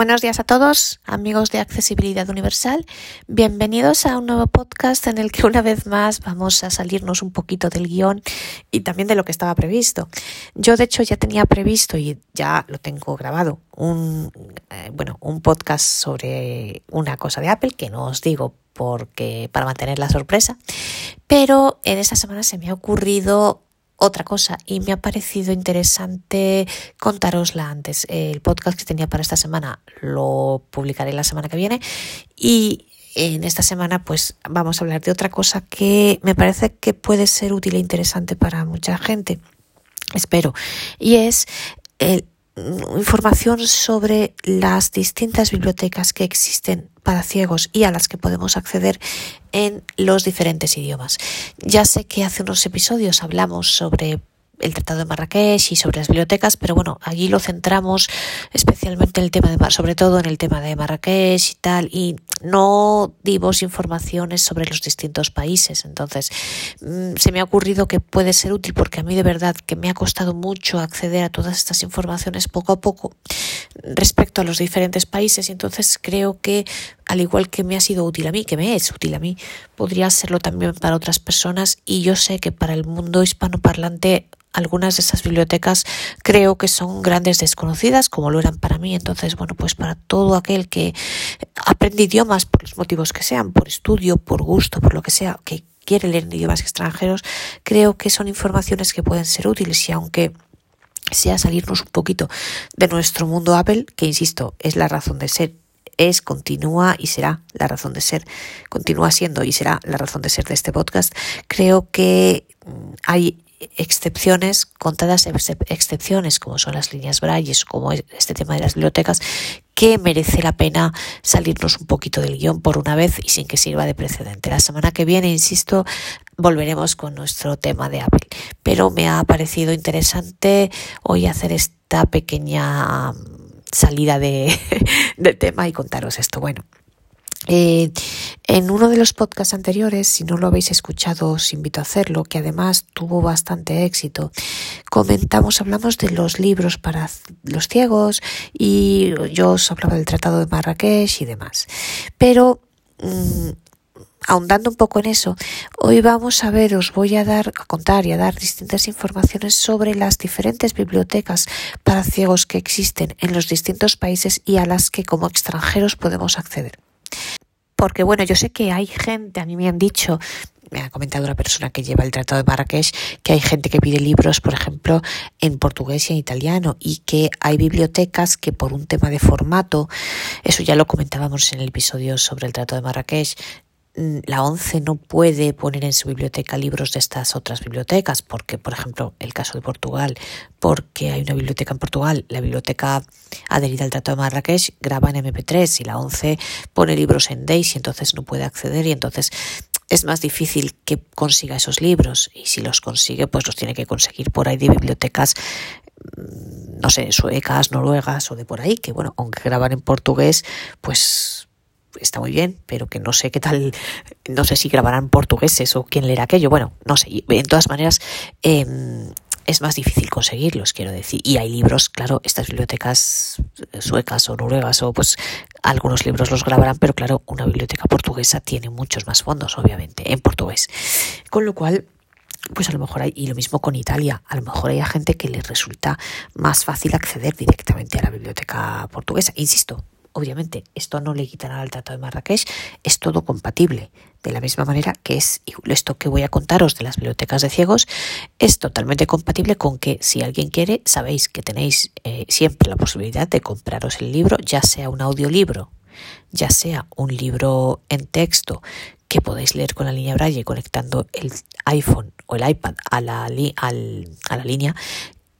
Buenos días a todos, amigos de Accesibilidad Universal. Bienvenidos a un nuevo podcast en el que una vez más vamos a salirnos un poquito del guion y también de lo que estaba previsto. Yo de hecho ya tenía previsto y ya lo tengo grabado un eh, bueno, un podcast sobre una cosa de Apple que no os digo porque para mantener la sorpresa, pero en esta semana se me ha ocurrido otra cosa y me ha parecido interesante contarosla antes. El podcast que tenía para esta semana lo publicaré la semana que viene y en esta semana pues vamos a hablar de otra cosa que me parece que puede ser útil e interesante para mucha gente. Espero. Y es el información sobre las distintas bibliotecas que existen para ciegos y a las que podemos acceder en los diferentes idiomas. Ya sé que hace unos episodios hablamos sobre el Tratado de Marrakech y sobre las bibliotecas, pero bueno, allí lo centramos especialmente en el tema de, sobre todo en el tema de Marrakech y tal, y no dimos informaciones sobre los distintos países. Entonces, mm, se me ha ocurrido que puede ser útil porque a mí de verdad que me ha costado mucho acceder a todas estas informaciones poco a poco respecto a los diferentes países y entonces creo que al igual que me ha sido útil a mí, que me es útil a mí, podría serlo también para otras personas y yo sé que para el mundo hispanoparlante algunas de esas bibliotecas creo que son grandes desconocidas, como lo eran para mí. Entonces, bueno, pues para todo aquel que aprende idiomas por los motivos que sean, por estudio, por gusto, por lo que sea, que quiere leer idiomas extranjeros, creo que son informaciones que pueden ser útiles y aunque sea salirnos un poquito de nuestro mundo Apple, que insisto, es la razón de ser es, continúa y será la razón de ser, continúa siendo y será la razón de ser de este podcast. Creo que mm, hay excepciones, contadas excepciones, como son las líneas Braille, como este tema de las bibliotecas, que merece la pena salirnos un poquito del guion por una vez y sin que sirva de precedente. La semana que viene, insisto, volveremos con nuestro tema de Apple. Pero me ha parecido interesante hoy hacer esta pequeña salida de, de tema y contaros esto. Bueno. Eh, en uno de los podcasts anteriores, si no lo habéis escuchado, os invito a hacerlo, que además tuvo bastante éxito. Comentamos, hablamos de los libros para los ciegos y yo os hablaba del Tratado de Marrakech y demás. Pero mm, ahondando un poco en eso, hoy vamos a ver, os voy a dar, a contar y a dar distintas informaciones sobre las diferentes bibliotecas para ciegos que existen en los distintos países y a las que como extranjeros podemos acceder porque bueno, yo sé que hay gente, a mí me han dicho, me ha comentado una persona que lleva el Tratado de Marrakech, que hay gente que pide libros, por ejemplo, en portugués y en italiano, y que hay bibliotecas que por un tema de formato, eso ya lo comentábamos en el episodio sobre el Tratado de Marrakech, la ONCE no puede poner en su biblioteca libros de estas otras bibliotecas, porque, por ejemplo, el caso de Portugal, porque hay una biblioteca en Portugal, la biblioteca adherida al Tratado de Marrakech graba en MP3 y la ONCE pone libros en DAIS y entonces no puede acceder y entonces es más difícil que consiga esos libros y si los consigue, pues los tiene que conseguir por ahí de bibliotecas mm, no sé, suecas, noruegas o de por ahí, que bueno, aunque graban en portugués, pues está muy bien, pero que no sé qué tal, no sé si grabarán portugueses o quién leerá aquello. Bueno, no sé. En todas maneras, em, es más difícil conseguirlos, quiero decir. Y hay libros, claro, estas bibliotecas suecas o noruegas o pues algunos libros los grabarán, pero claro, una biblioteca portuguesa tiene muchos más fondos, obviamente, en portugués. Con lo cual, pues a lo mejor hay, y lo mismo con Italia, a lo mejor hay gente que les resulta más fácil acceder directamente a la biblioteca portuguesa. Insisto, Obviamente, esto no le quitará al Tratado de Marrakech, es todo compatible. De la misma manera que es esto que voy a contaros de las bibliotecas de ciegos, es totalmente compatible con que si alguien quiere, sabéis que tenéis eh, siempre la posibilidad de compraros el libro, ya sea un audiolibro, ya sea un libro en texto que podéis leer con la línea Braille conectando el iPhone o el iPad a la, a la línea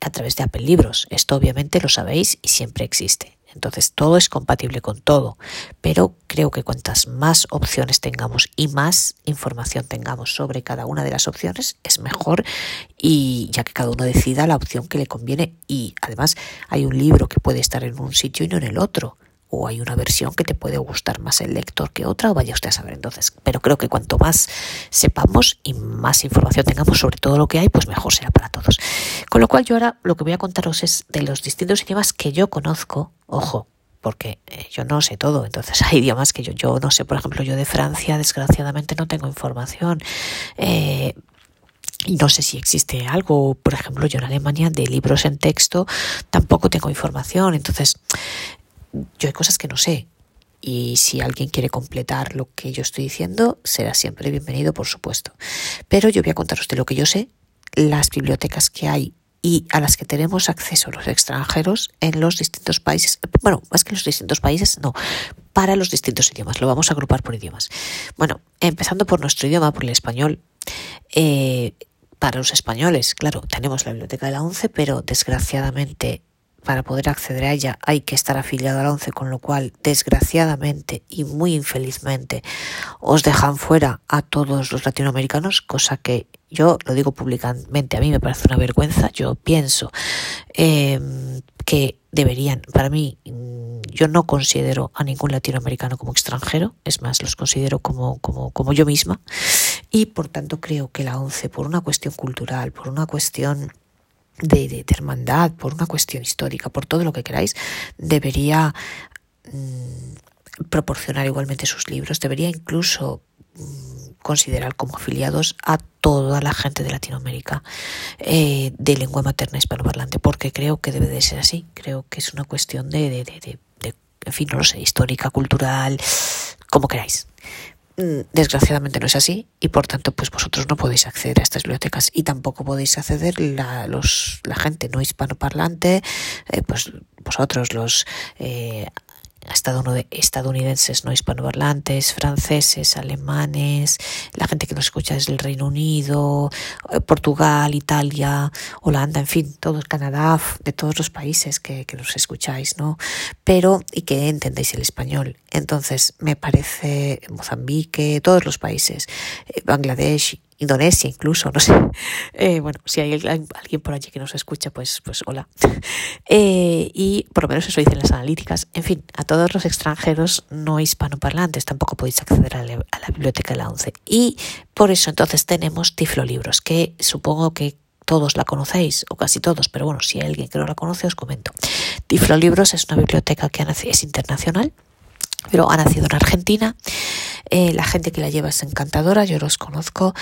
a través de Apple Libros. Esto obviamente lo sabéis y siempre existe. Entonces todo es compatible con todo, pero creo que cuantas más opciones tengamos y más información tengamos sobre cada una de las opciones es mejor y ya que cada uno decida la opción que le conviene. Y además hay un libro que puede estar en un sitio y no en el otro o hay una versión que te puede gustar más el lector que otra o vaya usted a saber entonces. Pero creo que cuanto más sepamos y más información tengamos sobre todo lo que hay, pues mejor será para todos. Con lo cual yo ahora lo que voy a contaros es de los distintos idiomas que yo conozco, ojo, porque eh, yo no sé todo, entonces hay idiomas que yo, yo no sé, por ejemplo, yo de Francia desgraciadamente no tengo información. Eh, no sé si existe algo, por ejemplo, yo en Alemania de libros en texto tampoco tengo información, entonces yo hay cosas que no sé. Y si alguien quiere completar lo que yo estoy diciendo, será siempre bienvenido, por supuesto. Pero yo voy a contaros de lo que yo sé, las bibliotecas que hay y a las que tenemos acceso los extranjeros en los distintos países. Bueno, más que en los distintos países, no, para los distintos idiomas. Lo vamos a agrupar por idiomas. Bueno, empezando por nuestro idioma, por el español. Eh, para los españoles, claro, tenemos la biblioteca de la ONCE, pero desgraciadamente para poder acceder a ella hay que estar afiliado a la ONCE, con lo cual, desgraciadamente y muy infelizmente, os dejan fuera a todos los latinoamericanos, cosa que yo lo digo públicamente, a mí me parece una vergüenza, yo pienso eh, que deberían, para mí, yo no considero a ningún latinoamericano como extranjero, es más, los considero como, como, como yo misma, y por tanto creo que la ONCE, por una cuestión cultural, por una cuestión de, hermandad, por una cuestión histórica, por todo lo que queráis, debería mm, proporcionar igualmente sus libros, debería incluso mm, considerar como afiliados a toda la gente de Latinoamérica eh, de lengua materna hispanoparlante, porque creo que debe de ser así, creo que es una cuestión de, de en fin, no lo sé, histórica, cultural, como queráis. Mm, desgraciadamente no es así y por tanto pues vosotros no podéis acceder a estas bibliotecas y tampoco podéis acceder la, los, la gente no hispanoparlante, eh, pues vosotros los eh, estadounidenses no hispanohablantes, franceses, alemanes, la gente que nos escucha desde el Reino Unido, eh, Portugal, Italia, Holanda, en fin, todo Canadá, de todos los países que, que nos escucháis, ¿no? Pero, y que entendéis el español. Entonces, me parece Mozambique, todos los países, eh, Bangladesh, Indonesia incluso, no sé. Eh, bueno, si hay alguien por allí que nos escucha, pues, pues hola. Eh, y por lo menos eso dicen las analíticas. En fin, a todos los extranjeros no hispanoparlantes tampoco podéis acceder a la, a la biblioteca de la ONCE. Y por eso entonces tenemos Tiflo Libros, que supongo que todos la conocéis, o casi todos, pero bueno, si hay alguien que no la conoce, os comento. Tiflo Libros es una biblioteca que es internacional, pero ha nacido en Argentina. Eh, la gente que la lleva es encantadora, yo los conozco.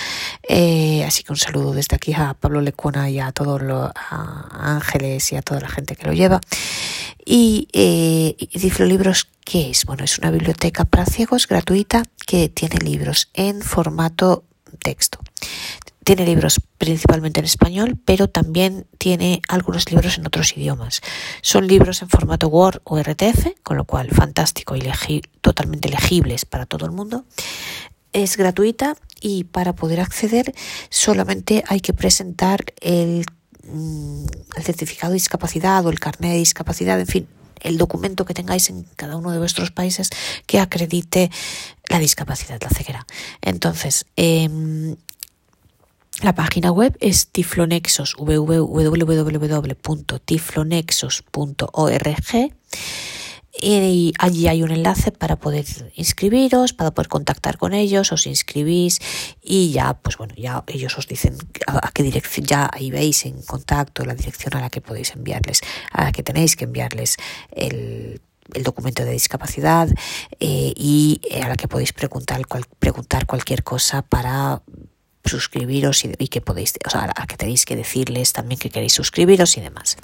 Eh, así que un saludo desde aquí a Pablo Lecuona y a todos los Ángeles y a toda la gente que lo lleva. Y eh, Libros, ¿qué es? Bueno, es una biblioteca para ciegos gratuita que tiene libros en formato texto. Tiene libros principalmente en español, pero también tiene algunos libros en otros idiomas. Son libros en formato Word o RTF, con lo cual fantástico y totalmente legibles para todo el mundo. Es gratuita y para poder acceder solamente hay que presentar el, mm, el certificado de discapacidad o el carnet de discapacidad, en fin, el documento que tengáis en cada uno de vuestros países que acredite la discapacidad, la ceguera. Entonces, eh, la página web es tiflonexos, www.tiflonexos.org y allí hay un enlace para poder inscribiros, para poder contactar con ellos, os inscribís y ya, pues bueno, ya ellos os dicen a, qué dirección, ya ahí veis en contacto la dirección a la que podéis enviarles, a la que tenéis que enviarles el el documento de discapacidad eh, y a la que podéis preguntar, preguntar cualquier cosa para suscribiros y, que podéis, o sea, a que tenéis que decirles también que queréis suscribiros y demás.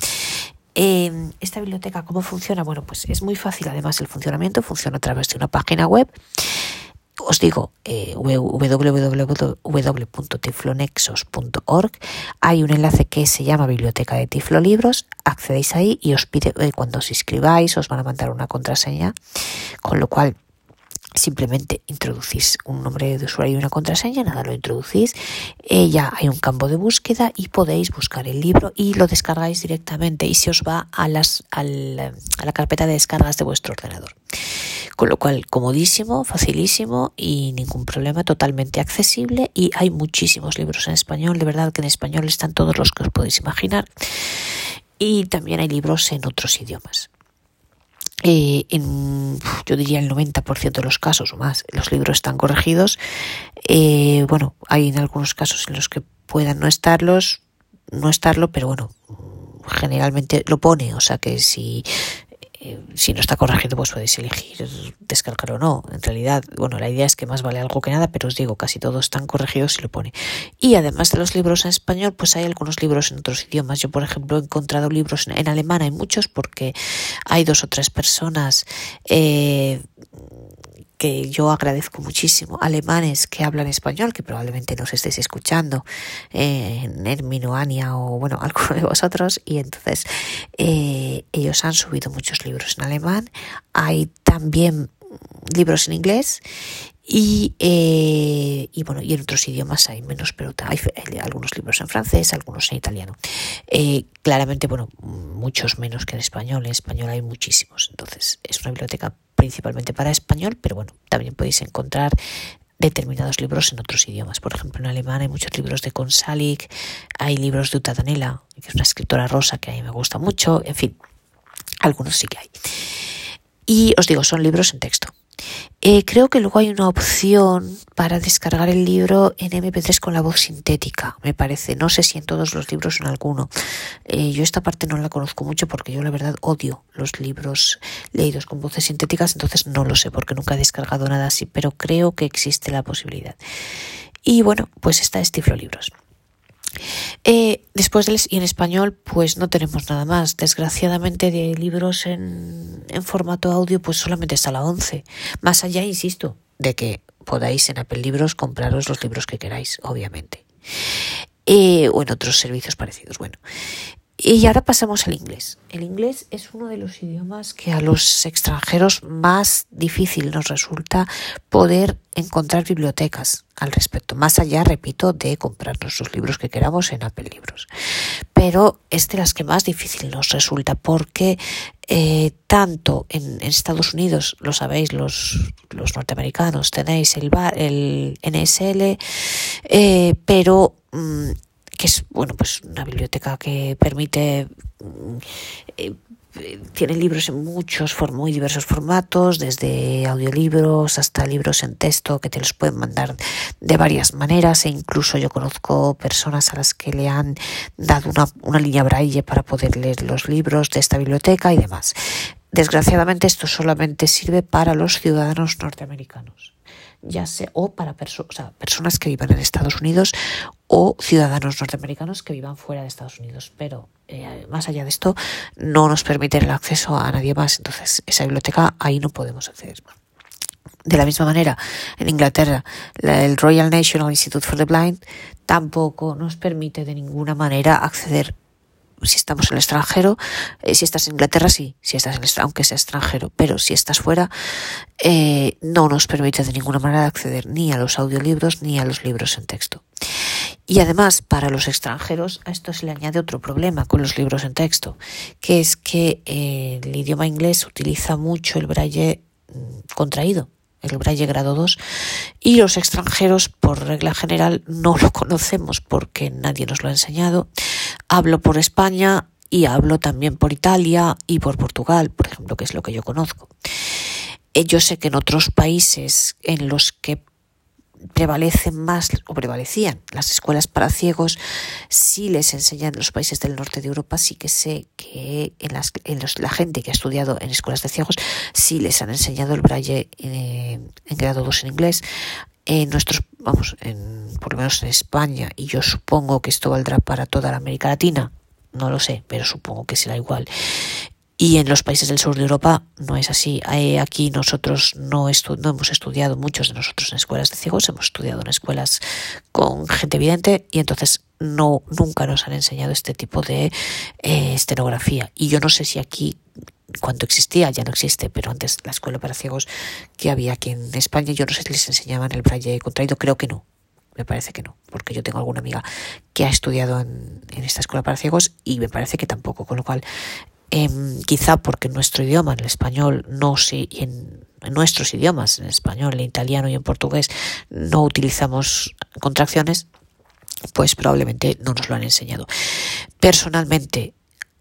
Eh, esta biblioteca, ¿cómo funciona? Bueno, pues es muy fácil además el funcionamiento, funciona a través de una página web. Os digo, eh, www.tiflonexos.org. Hay un enlace que se llama Biblioteca de Tiflo Libros. Accedéis ahí y os pide, eh, cuando os inscribáis, os van a mandar una contraseña, con lo cual simplemente introducís un nombre de usuario y una contraseña, nada, lo introducís, eh, ya hay un campo de búsqueda y podéis buscar el libro y lo descargáis directamente y se os va a, las, a la carpeta de descargas de vuestro ordenador. Con lo cual, comodísimo, facilísimo y ningún problema, totalmente accesible y hay muchísimos libros en español, de verdad que en español están todos los que os podéis imaginar y también hay libros en otros idiomas. Eh, en, yo diría el 90% de los casos o más, los libros están corregidos. Eh, bueno, hay en algunos casos en los que puedan no estarlos, no estarlo, pero bueno, generalmente lo pone, o sea que si eh, si no está corregido, pues podéis elegir descargar o no. En realidad, bueno, la idea es que más vale algo que nada, pero os digo, casi todos están corregidos si lo pone. Y además de los libros en español, pues hay algunos libros en otros idiomas. Yo, por ejemplo, he encontrado libros en, alemán, hay muchos porque hay dos o tres personas eh, yo agradezco muchísimo, alemanes que hablan español, que probablemente nos estéis escuchando eh, en Herminoania o bueno, alguno de vosotros, y entonces eh, ellos han subido muchos libros en alemán, hay también libros en inglés y, eh, y bueno, y en otros idiomas hay menos, pero hay, algunos libros en francés, algunos en italiano. claramente, bueno, muchos menos que en español. En español hay muchísimos. Entonces, es una biblioteca principalmente para español, pero bueno, también podéis encontrar determinados libros en otros idiomas. Por ejemplo, en alemán hay muchos libros de Consalik, hay libros de Uta Danela, que es una escritora rosa que a mí me gusta mucho, en fin, algunos sí que hay. Y os digo, son libros en texto. Eh, creo que luego hay una opción para descargar el libro en MP3 con la voz sintética, me parece. No sé si en todos los libros o en alguno. Eh, yo esta parte no la conozco mucho porque yo la verdad odio los libros leídos con voces sintéticas, entonces no lo sé porque nunca he descargado nada así, pero creo que existe la posibilidad. Y bueno, pues está Estiflo Libros. Eh, después del, y en español, pues no tenemos nada más. Desgraciadamente, de libros en, en formato audio, pues solamente está la 11. Más allá, insisto, de que podáis en Apple Libros compraros los libros que queráis, obviamente. Eh, o en otros servicios parecidos. Bueno, y ahora pasamos al inglés. El inglés es uno de los idiomas que a los extranjeros más difícil nos resulta poder encontrar bibliotecas al respecto. Más allá, repito, de comprarnos los libros que queramos en Apple Libros. Pero es de las que más difícil nos resulta porque eh, tanto en, Estados Unidos, lo sabéis, los, los norteamericanos, tenéis el, el NSL, eh, pero mm, que es bueno pues una biblioteca que permite mm, eh, tiene libros en muchos muy diversos formatos, desde audiolibros hasta libros en texto que te los pueden mandar de varias maneras e incluso yo conozco personas a las que le han dado una, una línea braille para poder leer los libros de esta biblioteca y demás. Desgraciadamente esto solamente sirve para los ciudadanos norteamericanos ya sea o para personas que vivan en Estados Unidos o ciudadanos norteamericanos que vivan fuera de Estados Unidos. Pero eh, más allá de esto, no nos permite el acceso a nadie más. Entonces, esa biblioteca ahí no podemos acceder. De la misma manera, en Inglaterra, el Royal National Institute for the Blind tampoco nos permite de ninguna manera acceder si estamos en el extranjero, eh, si estás en Inglaterra, sí, si estás en el, aunque sea extranjero, pero si estás fuera, eh, no nos permite de ninguna manera acceder ni a los audiolibros ni a los libros en texto. Y además, para los extranjeros, a esto se le añade otro problema con los libros en texto, que es que eh, el idioma inglés utiliza mucho el braille mm, contraído el Braille grado 2, y los extranjeros, por regla general, no lo conocemos porque nadie nos lo ha enseñado. Hablo por España y hablo también por Italia y por Portugal, por ejemplo, que es lo que yo conozco. Eh, yo sé que en otros países en los que prevalecen más o prevalecían las escuelas para ciegos, sí les enseñan en los países del norte de Europa, sí que sé que en, las, en los, la gente que ha estudiado en escuelas de ciegos, sí les han enseñado el braille eh, en grado 2 en inglés. En nuestros, vamos, en, por lo menos en España, y yo supongo que esto valdrá para toda la América Latina, no lo sé, pero supongo que será igual. Y en los países del sur de Europa no es así. Aquí nosotros no, no hemos estudiado, muchos de nosotros en escuelas de ciegos, hemos estudiado en escuelas con gente evidente y entonces no nunca nos han enseñado este tipo de eh, estenografía. Y yo no sé si aquí cuando existía, ya no existe, pero antes la escuela para ciegos que había aquí en España, yo no sé si les enseñaban el braille contraído, creo que no. Me parece que no, porque yo tengo alguna amiga que ha estudiado en esta escuela para ciegos y me parece que tampoco, con lo cual Em, quizá porque nuestro idioma, en el español, no se, en, en, nuestros idiomas, en español, en italiano y en portugués, no utilizamos contracciones, pues probablemente no nos lo han enseñado. Personalmente,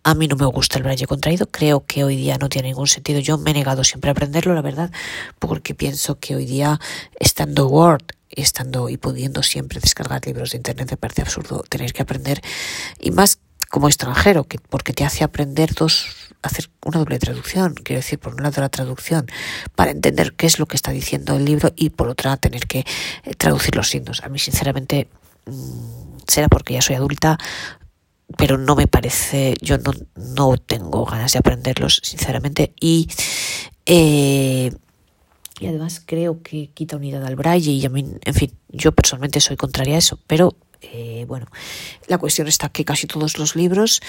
a mí no me gusta el braille contraído, creo que hoy día no tiene ningún sentido. Yo me he negado siempre a aprenderlo, la verdad, porque pienso que hoy día, estando Word, estando y pudiendo siempre descargar libros de internet, me parece absurdo tener que aprender, y más como extranjero, que, porque te hace aprender dos hacer una doble traducción, quiero decir, por un lado la traducción para entender qué es lo que está diciendo el libro y por otra tener que eh, traducir los signos. A mí, sinceramente, mm, será porque ya soy adulta, pero no me parece, yo no, no tengo ganas de aprenderlos, sinceramente, y eh, y además creo que quita unidad al braille y a mí, en fin, yo personalmente soy contraria a eso, pero eh, bueno, la cuestión está que casi todos los libros,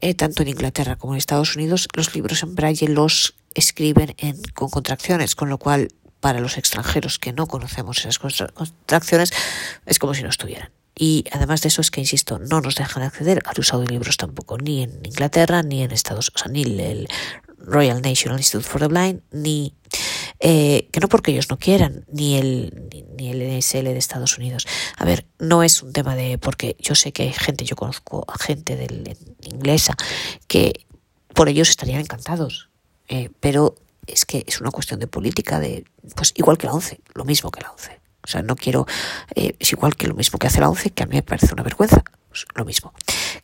eh, tanto en Inglaterra como en Estados Unidos, los libros en braille los escriben en, con contracciones, con lo cual para los extranjeros que no conocemos esas contracciones es como si no estuvieran. Y además de eso es que, insisto, no nos dejan acceder al usado de libros tampoco, ni en Inglaterra, ni en Estados Unidos, ni el Royal National Institute for the Blind, ni eh, que no porque ellos no quieran, ni el, ni, el NSL de Estados Unidos. A ver, no es un tema de, porque yo sé que hay gente, yo conozco a gente del, inglesa que por ellos estarían encantados, eh, pero es que es una cuestión de política, de pues igual que la ONCE, lo mismo que la ONCE. O sea, no quiero, eh, es igual que lo mismo que hace la ONCE, que a mí me parece una vergüenza, pues lo mismo.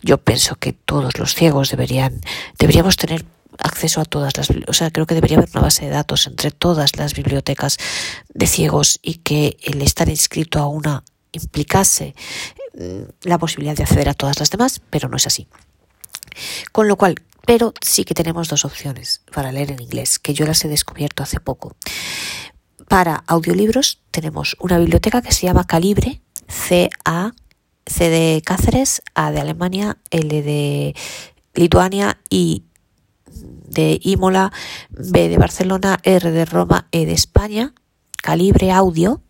Yo pienso que todos los ciegos deberían, deberíamos tener acceso a todas las, o sea, creo que debería haber una base de datos entre todas las bibliotecas de ciegos y que el estar inscrito a una implicase mm, la posibilidad de acceder a todas las demás, pero no es así. Con lo cual, pero sí que tenemos dos opciones para leer en inglés, que yo las he descubierto hace poco. Para audiolibros tenemos una biblioteca que se llama Calibre, C-A, C de Cáceres, A de Alemania, L de Lituania y de Imola, B de Barcelona, R de Roma, E de España, Calibre Audio.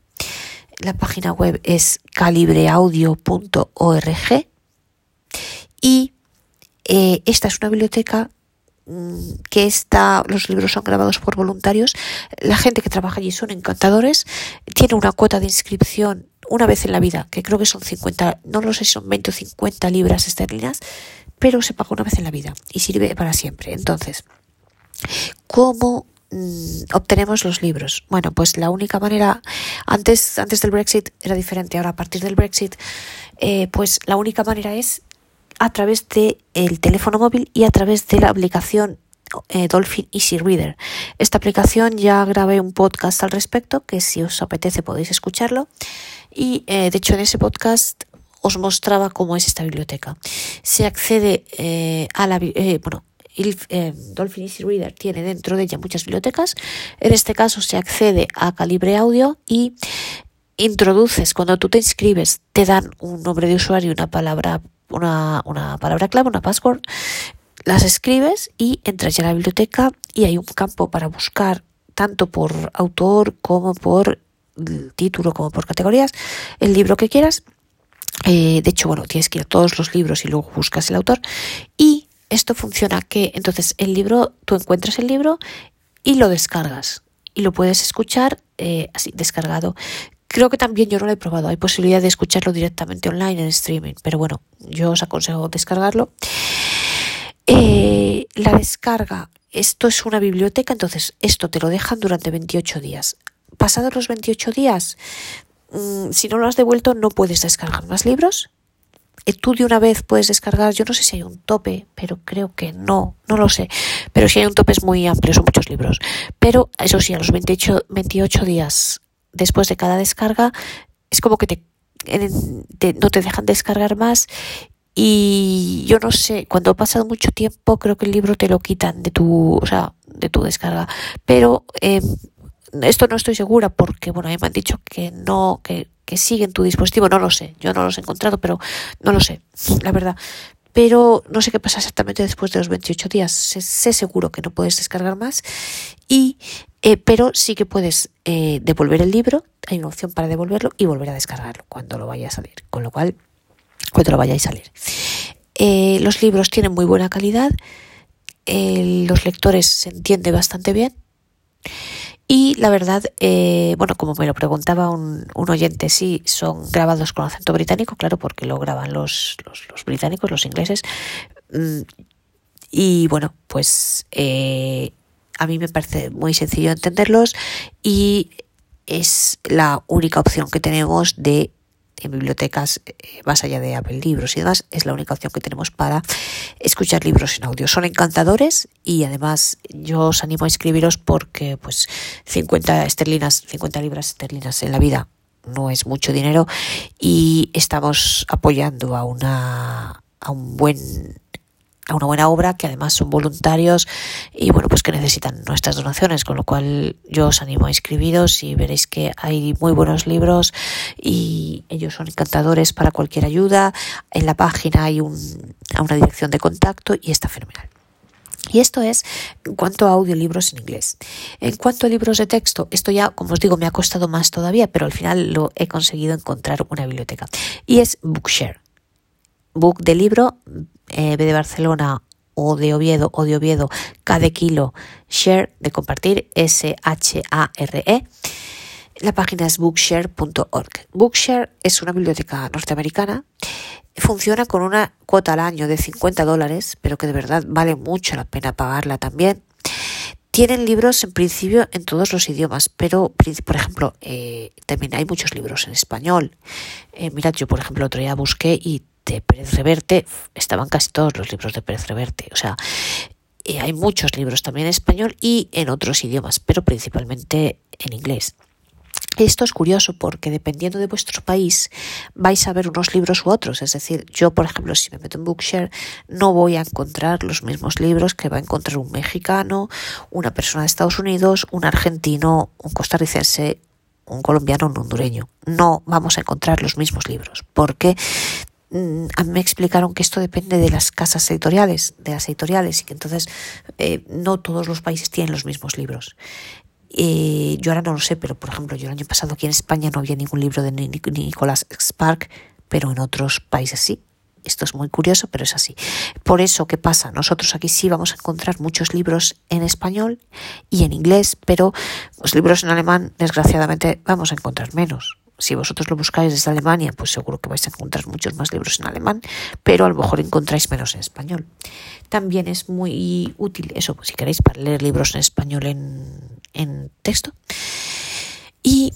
La página web es calibreaudio.org y eh, esta es una biblioteca mm, que está, los libros son grabados por voluntarios, la gente que trabaja allí son encantadores, tiene una cuota de inscripción una vez en la vida, que creo que son 50, no lo sé si son 20 o 50 libras esterlinas, pero se paga una vez en la vida y sirve para siempre. Entonces, ¿cómo mm, obtenemos los libros? Bueno, pues la única manera, antes, antes del Brexit era diferente, ahora a partir del Brexit, eh, pues la única manera es a través del el teléfono móvil y a través de la aplicación eh, Dolphin Easy Reader. Esta aplicación ya grabé un podcast al respecto, que si os apetece podéis escucharlo. Y eh, de hecho en ese podcast os mostraba cómo es esta biblioteca. Se accede eh, a la... Eh, bueno, eh, Dolphin Easy Reader tiene dentro de ella muchas bibliotecas. En este caso se accede a Calibre Audio y introduces, cuando tú te inscribes, te dan un nombre de usuario y una palabra, una, una palabra clave, una password. Las escribes y entras ya a la biblioteca y hay un campo para buscar tanto por autor como por título como por categorías el libro que quieras eh, de hecho, bueno, tienes que ir a todos los libros y luego buscas el autor. Y esto funciona que entonces el libro, tú encuentras el libro y lo descargas. Y lo puedes escuchar eh, así, descargado. Creo que también yo no lo he probado. Hay posibilidad de escucharlo directamente online en streaming. Pero bueno, yo os aconsejo descargarlo. Eh, la descarga, esto es una biblioteca, entonces esto te lo dejan durante 28 días. Pasados los 28 días, Mm, si no lo has devuelto no puedes descargar más libros. Eh, tú de una vez puedes descargar, yo no sé si hay un tope, pero creo que no, no lo sé. Pero si hay un tope es muy amplio, son muchos libros. Pero eso sí, a los 28, 28 días después de cada descarga, es como que te, no te dejan descargar más y yo no sé, cuando ha pasado mucho tiempo creo que el libro te lo quitan de tu, o sea, de tu descarga. Pero eh, esto no estoy segura porque, bueno, a mí me han dicho que no, que, siguen tu dispositivo, no lo sé, yo no los he encontrado, pero no lo sé, la verdad. Pero no sé qué pasa exactamente después de los 28 días. Sé, seguro que no puedes descargar más. Y, eh, pero sí que puedes eh, devolver el libro. Hay una opción para devolverlo y volver a descargarlo cuando lo vaya a salir. Con lo cual, cuando lo vayáis a salir. Eh, los libros tienen muy buena calidad. los lectores se entiende bastante bien. Y la verdad, eh, bueno, como me lo preguntaba un, un, oyente, sí, son grabados con acento británico, claro, porque lo graban los, los, británicos, los ingleses. Mm, y bueno, pues eh, a mí me parece muy sencillo entenderlos y es la única opción que tenemos de en bibliotecas eh, más allá de Apple Libros y demás, es la única opción que tenemos para escuchar libros en audio. Son encantadores y además yo os animo a inscribiros porque pues 50 esterlinas, 50 libras esterlinas en la vida no es mucho dinero y estamos apoyando a una a un buen a una buena obra que además son voluntarios y bueno pues que necesitan nuestras donaciones con lo cual yo os animo a inscribiros y veréis que hay muy buenos libros y ellos son encantadores para cualquier ayuda en la página hay un, una dirección de contacto y está fenomenal y esto es en cuanto a audiolibros en inglés. En cuanto a libros de texto, esto ya, como os digo, me ha costado más todavía, pero al final lo he conseguido encontrar una biblioteca. Y es Bookshare. Book de libro, eh, B de Barcelona o de Oviedo o de Oviedo, K kilo, share de compartir, S-H-A-R-E. La página es bookshare.org. Bookshare es una biblioteca norteamericana. Funciona con una cuota al año de 50 dólares, pero que de verdad vale mucho la pena pagarla también. Tienen libros en principio en todos los idiomas, pero por ejemplo, eh, también hay muchos libros en español. Eh, mirad, yo por ejemplo otro día busqué y de Pérez Reverte estaban casi todos los libros de Pérez Reverte. O sea, eh, hay muchos libros también en español y en otros idiomas, pero principalmente en inglés. Esto es curioso porque dependiendo de vuestro país vais a ver unos libros u otros. Es decir, yo, por ejemplo, si me meto en Bookshare, no voy a encontrar los mismos libros que va a encontrar un mexicano, una persona de Estados Unidos, un argentino, un costarricense, un colombiano, un hondureño. No vamos a encontrar los mismos libros porque a mí me explicaron que esto depende de las casas editoriales, de las editoriales, y que entonces eh, no todos los países tienen los mismos libros. Eh, yo ahora no lo sé, pero por ejemplo, yo el año pasado aquí en España no había ningún libro de Nicholas Spark, pero en otros países sí. Esto es muy curioso, pero es así. Por eso, ¿qué pasa? Nosotros aquí sí vamos a encontrar muchos libros en español y en inglés, pero los libros en alemán, desgraciadamente, vamos a encontrar menos si vosotros lo buscáis desde Alemania, pues seguro que vais a encontrar muchos más libros en alemán, pero a lo mejor encontráis menos en español. También es muy útil eso, si queréis, para leer libros en español en, texto. Y,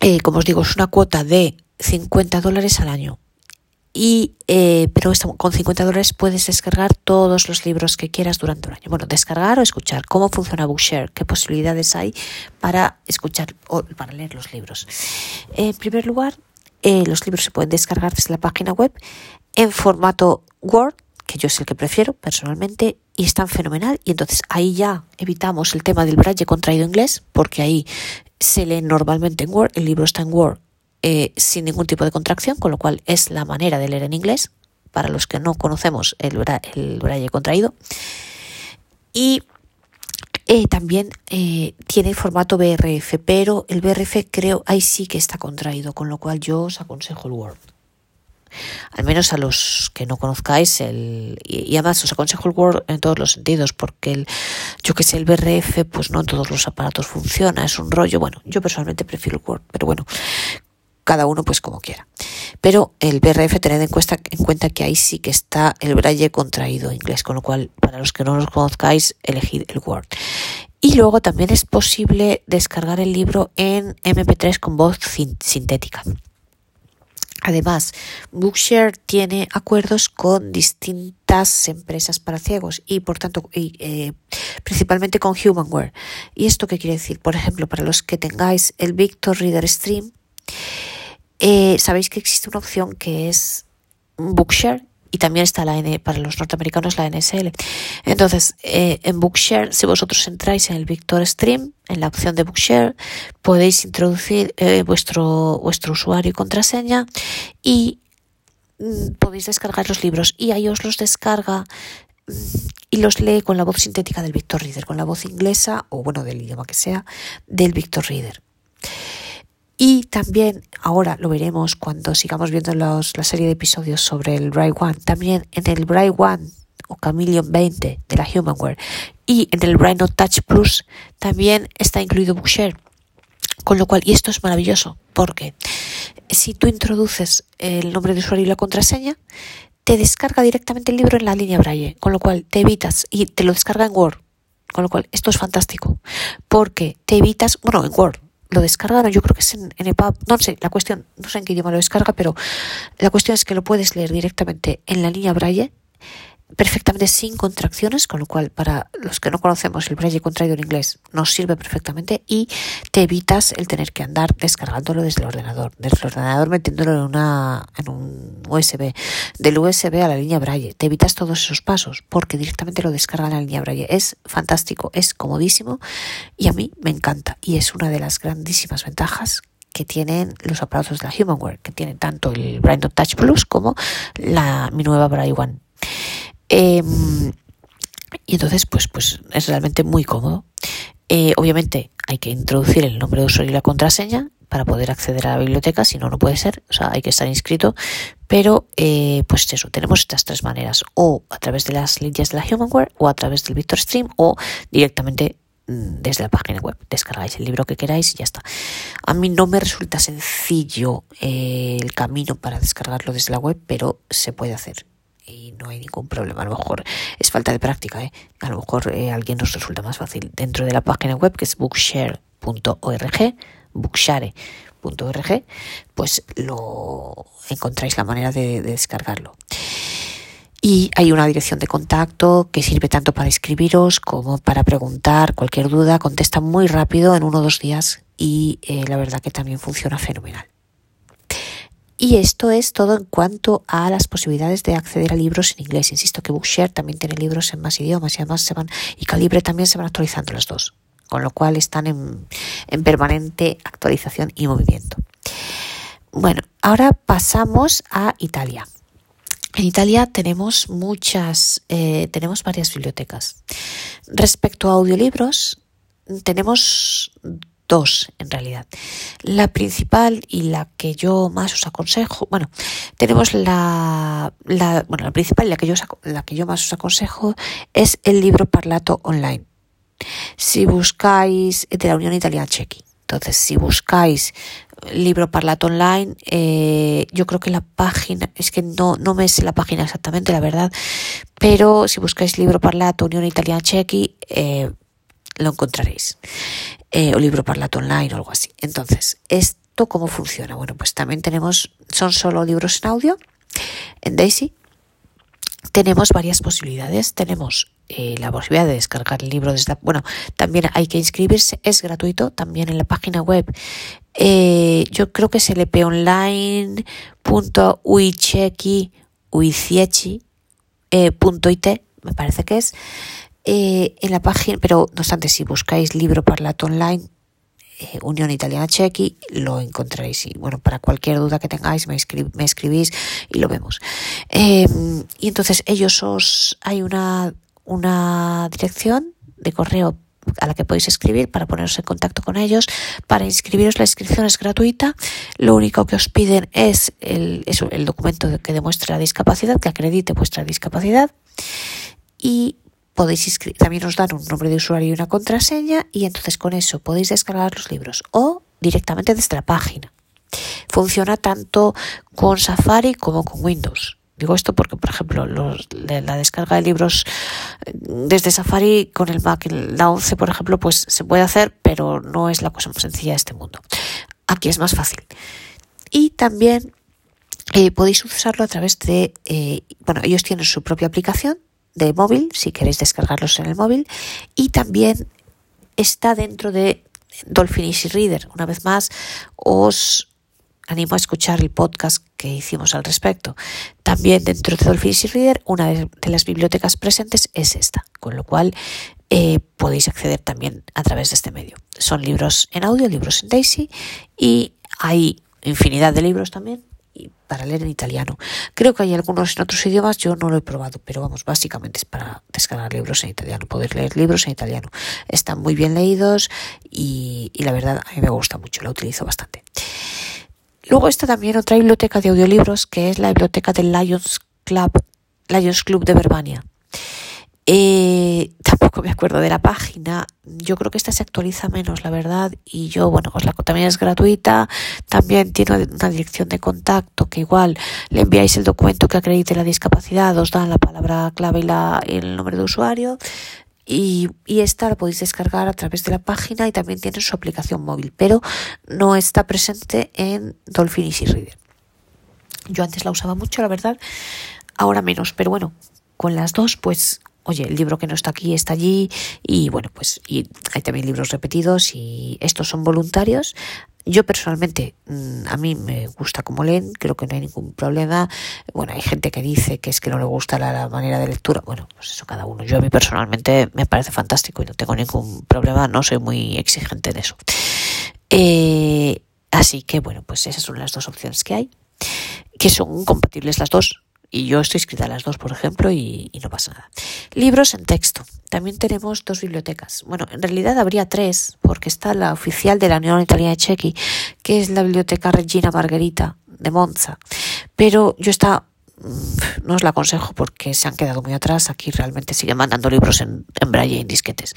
eh, como os digo, es una cuota de 50 dólares al año y eh, pero con 50 dólares puedes descargar todos los libros que quieras durante un año. Bueno, descargar o escuchar. ¿Cómo funciona Bookshare? ¿Qué posibilidades hay para escuchar o para leer los libros? En primer lugar, eh, los libros se pueden descargar desde la página web en formato Word, que yo es el que prefiero personalmente, y están fenomenal. Y entonces ahí ya evitamos el tema del braille contraído inglés, porque ahí se lee normalmente en Word, el libro está en Word eh, sin ningún tipo de contracción, con lo cual es la manera de leer en inglés, para los que no conocemos el, braille contraído. Y eh, también eh, tiene formato BRF, pero el BRF creo ahí sí que está contraído, con lo cual yo os aconsejo el Word. Al menos a los que no conozcáis el y, además os aconsejo el Word en todos los sentidos, porque yo que sé el BRF pues no en todos los aparatos funciona, es un rollo. Bueno, yo personalmente prefiero el Word, pero bueno, cada uno pues como quiera. Pero el BRF tened en cuenta, en cuenta que ahí sí que está el braille contraído en inglés, con lo cual para los que no los conozcáis, elegid el Word. Y luego también es posible descargar el libro en MP3 con voz sintética. Además, Bookshare tiene acuerdos con distintas empresas para ciegos y, por tanto, eh, principalmente con Humanware. ¿Y esto qué quiere decir? Por ejemplo, para los que tengáis el Victor Reader Stream, eh, sabéis que existe una opción que es Bookshare y también está la N, para los norteamericanos la NSL. Entonces, eh, en Bookshare, si vosotros entráis en el Victor Stream, en la opción de Bookshare, podéis introducir eh, vuestro, vuestro usuario y contraseña y mm, podéis descargar los libros y ahí os los descarga mm, y los lee con la voz sintética del Victor Reader, con la voz inglesa o bueno, del idioma que sea, del Victor Reader. Y también, ahora lo veremos cuando sigamos viendo los, la serie de episodios sobre el Bright One, también en el Bright One o Chameleon 20 de la Humanware y en el Note Touch Plus también está incluido Bookshare. Con lo cual, y esto es maravilloso, porque si tú introduces el nombre de usuario y la contraseña, te descarga directamente el libro en la línea Braille, con lo cual te evitas y te lo descarga en Word. Con lo cual, esto es fantástico, porque te evitas, bueno, en Word, lo descargan, yo creo que es en, en EPUB, no sé, la cuestión, no sé en qué idioma lo descarga, pero la cuestión es que lo puedes leer directamente en la línea Braille perfectamente sin contracciones, con lo cual para los que no conocemos el braille contraído en inglés nos sirve perfectamente y te evitas el tener que andar descargándolo desde el ordenador, desde el ordenador metiéndolo en una en un USB, del USB a la línea braille, te evitas todos esos pasos porque directamente lo descarga en la línea braille. Es fantástico, es comodísimo y a mí me encanta y es una de las grandísimas ventajas que tienen los aparatos de la Humanware, que tienen tanto el Braille Touch Plus como la mi nueva Braille One. Em, y entonces, pues, pues es realmente muy cómodo. Eh, obviamente hay que introducir el nombre de usuario y la contraseña para poder acceder a la biblioteca, si no, no puede ser, o sea, hay que estar inscrito, pero eh, pues eso, tenemos estas tres maneras, o a través de las líneas de la Humanware, o a través del Victor Stream, o directamente mm, desde la página web. Descargáis el libro que queráis y ya está. A mí no me resulta sencillo eh, el camino para descargarlo desde la web, pero se puede hacer y no hay ningún problema. A lo mejor es falta de práctica, ¿eh? a lo mejor eh, alguien nos resulta más fácil. Dentro de la página web que es bookshare.org, bookshare.org, pues lo encontráis la manera de, de descargarlo. Y hay una dirección de contacto que sirve tanto para escribiros como para preguntar cualquier duda. Contesta muy rápido en uno o dos días y eh, la verdad que también funciona fenomenal. Y esto es todo en cuanto a las posibilidades de acceder a libros en inglés. Insisto que Bookshare también tiene libros en más idiomas y además se van, y Calibre también se van actualizando las dos, con lo cual están en, en permanente actualización y movimiento. Bueno, ahora pasamos a Italia. En Italia tenemos muchas, eh, tenemos varias bibliotecas. Respecto a audiolibros, tenemos dos en realidad. La principal y la que yo más os aconsejo, bueno, tenemos la, la bueno, la principal y la que yo la que yo más os aconsejo es el libro Parlato online. Si buscáis de la Unión Italiana Chequi. Entonces, si buscáis libro Parlato online, eh, yo creo que la página, es que no, no me sé la página exactamente, la verdad, pero si buscáis libro Parlato Unión Italiana Chequi, eh, lo encontraréis eh, o libro parlato online o algo así. Entonces, ¿esto cómo funciona? Bueno, pues también tenemos, son solo libros en audio. En Daisy tenemos varias posibilidades. Tenemos eh, la posibilidad de descargar el libro desde bueno también hay que inscribirse es gratuito también en la página web eh, yo creo que es lponline.uichequi.it eh, me parece que es eh, en la página, pero no obstante, si buscáis libro parlato online, eh, Unión Italiana Chequi, lo encontraréis. Y bueno, para cualquier duda que tengáis, me, escribís y lo vemos. Eh, y entonces ellos os, hay una, una dirección de correo a la que podéis escribir para poneros en contacto con ellos. Para inscribiros la inscripción es gratuita. Lo único que os piden es el, eso, el documento que demuestre la discapacidad, que acredite vuestra discapacidad. Y podéis también os dan un nombre de usuario y una contraseña y entonces con eso podéis descargar los libros o directamente desde la página. Funciona tanto con Safari como con Windows. Digo esto porque, por ejemplo, la descarga de libros eh, desde Safari con el Mac, la 11, por ejemplo, pues se puede hacer, pero no es la cosa más sencilla de este mundo. Aquí es más fácil. Y también eh, podéis usarlo a través de, eh, bueno, ellos tienen su propia aplicación de móvil, si queréis descargarlos en el móvil, y también está dentro de Dolphin Easy Reader. Una vez más, os animo a escuchar el podcast que hicimos al respecto. También dentro de Dolphin Easy Reader, una de las bibliotecas presentes es esta, con lo cual eh, podéis acceder también a través de este medio. Son libros en audio, libros en Daisy y hay infinidad de libros también para leer en italiano. Creo que hay algunos en otros idiomas, yo no lo he probado, pero vamos, básicamente es para descargar libros en italiano, poder leer libros en italiano. Están muy bien leídos y, la verdad a mí me gusta mucho, lo utilizo bastante. Luego está también otra biblioteca de audiolibros que es la biblioteca del Lions Club, Lions Club de Verbania. Eh, tampoco me acuerdo de la página. Yo creo que esta se actualiza menos, la verdad. Y yo, bueno, pues la también es gratuita. También tiene una dirección de contacto que igual le enviáis el documento que acredite la discapacidad, os dan la palabra clave y, la, el nombre de usuario. y, esta la podéis descargar a través de la página y también tiene su aplicación móvil, pero no está presente en Dolphin Easy Reader. Yo antes la usaba mucho, la verdad, ahora menos, pero bueno, con las dos, pues oye, el libro que no está aquí está allí y bueno, pues y hay también libros repetidos y estos son voluntarios. Yo personalmente, mm, a mí me gusta como leen, creo que no hay ningún problema. Bueno, hay gente que dice que es que no le gusta la, manera de lectura. Bueno, pues eso cada uno. Yo a mí personalmente me parece fantástico y no tengo ningún problema, no soy muy exigente de eso. Eh, así que bueno, pues esas son las dos opciones que hay, que son compatibles las dos y yo estoy escrita a las dos, por ejemplo, y, no pasa nada. Libros en texto. También tenemos dos bibliotecas. Bueno, en realidad habría tres, porque está la oficial de la Unión Italiana de Chequi, que es la Biblioteca Regina Margherita de Monza. Pero yo esta mm, no os la aconsejo porque se han quedado muy atrás. Aquí realmente siguen mandando libros en, en braille y en disquetes.